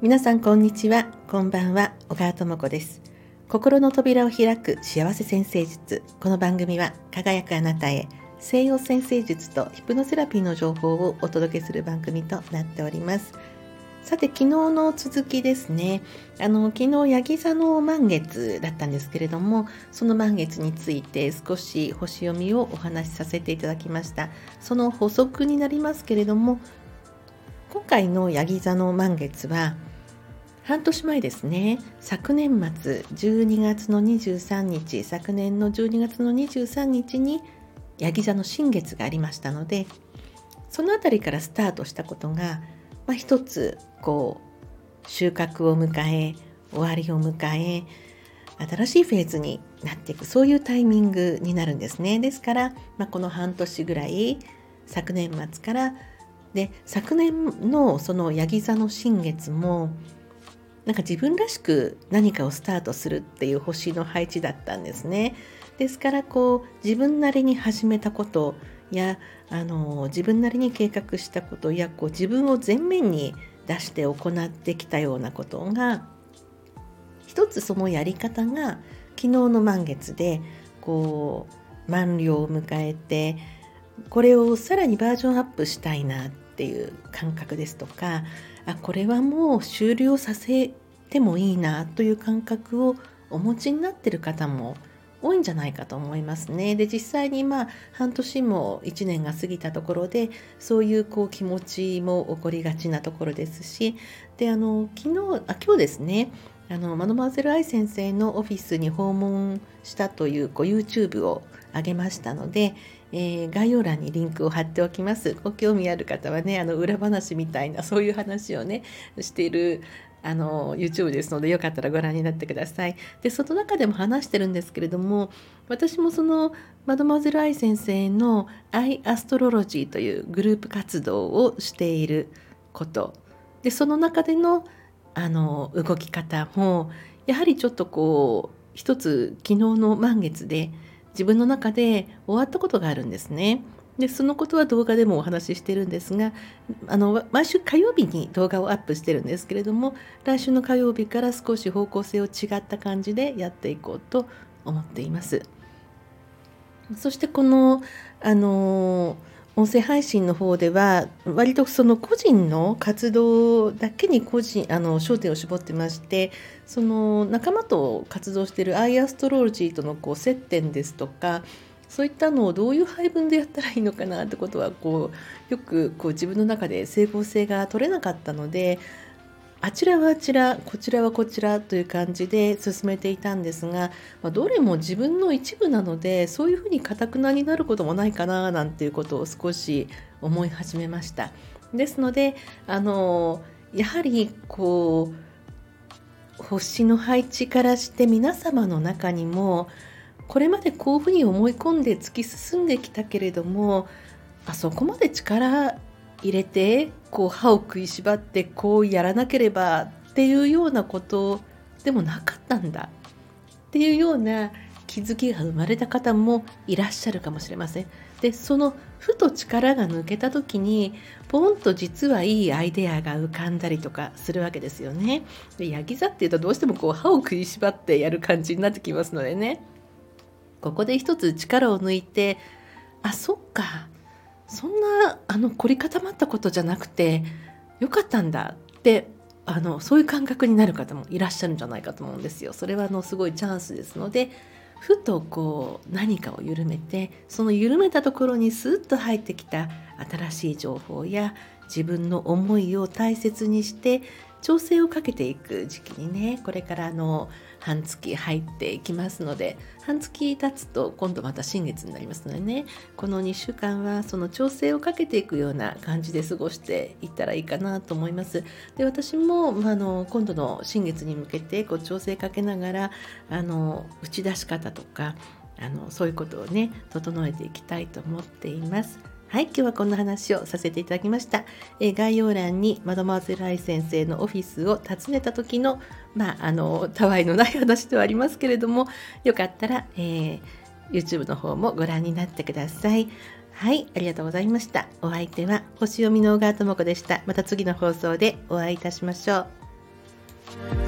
皆さんこんにちは。こんばんは。小川智子です。心の扉を開く幸せ先生術。この番組は輝くあなたへ。西洋先生術とヒプノセラピーの情報をお届けする番組となっております。さて昨日の続きですね。あの昨日ヤギ座の満月だったんですけれどもその満月について少し星読みをお話しさせていただきました。その補足になりますけれども今回のヤギ座の満月は半年前ですね。昨年末12月の23日昨年の12月の23日にヤギ座の新月がありましたのでその辺りからスタートしたことが、まあ、一つこう収穫を迎え終わりを迎え新しいフェーズになっていくそういうタイミングになるんですねですから、まあ、この半年ぐらい昨年末からで昨年のそのヤギ座の新月もなんか自分らしく何かをスタートするっていう星の配置だったんですね。ですからこう自分なりに始めたことやあの自分なりに計画したことやこう自分を前面に出して行ってきたようなことが一つそのやり方が昨日の満月でこう満了を迎えてこれをさらにバージョンアップしたいなっていう感覚ですとかあこれはもう終了させてもいいなという感覚をお持ちになってる方も多いんじゃないかと思いますね。で実際にまあ半年も1年が過ぎたところでそういうこう気持ちも起こりがちなところですしであの昨日あ今日ですねあのマドマーゼル愛先生のオフィスに訪問したというこう YouTube を上げましたので、えー、概要欄にリンクを貼っておきます。ご興味ある方はねあの裏話みたいなそういう話をねしているあの YouTube ですのでよかったらご覧になってください。でその中でも話してるんですけれども私もそのマドマゼル愛先生のアイアストロロジーというグループ活動をしていることでその中でのあの動き方もやはりちょっとこう一つ昨日の満月で自分の中で終わったことがあるんですね。でそのことは動画でもお話ししてるんですがあの毎週火曜日に動画をアップしてるんですけれども来週の火曜日から少し方向性を違った感じでやっていこうと思っています。そしてこのあの音声配信の方では割とその個人の活動だけに個人あの焦点を絞ってましてその仲間と活動しているアイアストロロジーとのこう接点ですとかそういったのをどういう配分でやったらいいのかなってことはこうよくこう自分の中で整合性が取れなかったのであちらはあちらこちらはこちらという感じで進めていたんですが、まあ、どれも自分の一部なのでそういうふうにかたくなになることもないかななんていうことを少し思い始めました。ですのであのやはりこう星の配置からして皆様の中にもこれまでこういうふうに思い込んで突き進んできたけれどもあそこまで力入れてこう歯を食いしばってこうやらなければっていうようなことでもなかったんだっていうような気づきが生まれた方もいらっしゃるかもしれません。でそのふと力が抜けた時にポンと実はいいアイデアが浮かんだりとかするわけですよね。でヤギ座っていうとどうしてもこう歯を食いしばってやる感じになってきますのでねここで一つ力を抜いてあそっかそんなあの凝り固まったことじゃなくてよかったんだってあのそういう感覚になる方もいらっしゃるんじゃないかと思うんですよ。それはあのすごいチャンスですのでふとこう何かを緩めてその緩めたところにスッと入ってきた新しい情報や自分の思いを大切にして調整をかけていく時期にねこれからの半月入っていきますので半月経つと今度また新月になりますのでねこの2週間はその調整をかけていくような感じで過ごしていったらいいかなと思いますで私も、まあ、の今度の新月に向けてこう調整かけながらあの打ち出し方とかあのそういうことをね整えていきたいと思っています。はい、今日はこんな話をさせていただきました。え概要欄にマドマーゼルアイ先生のオフィスを訪ねた時の、まあ、あの、たわいのない話ではありますけれども、よかったら、えー、YouTube の方もご覧になってください。はい、ありがとうございました。お相手は星読みの小川智子でした。また次の放送でお会いいたしましょう。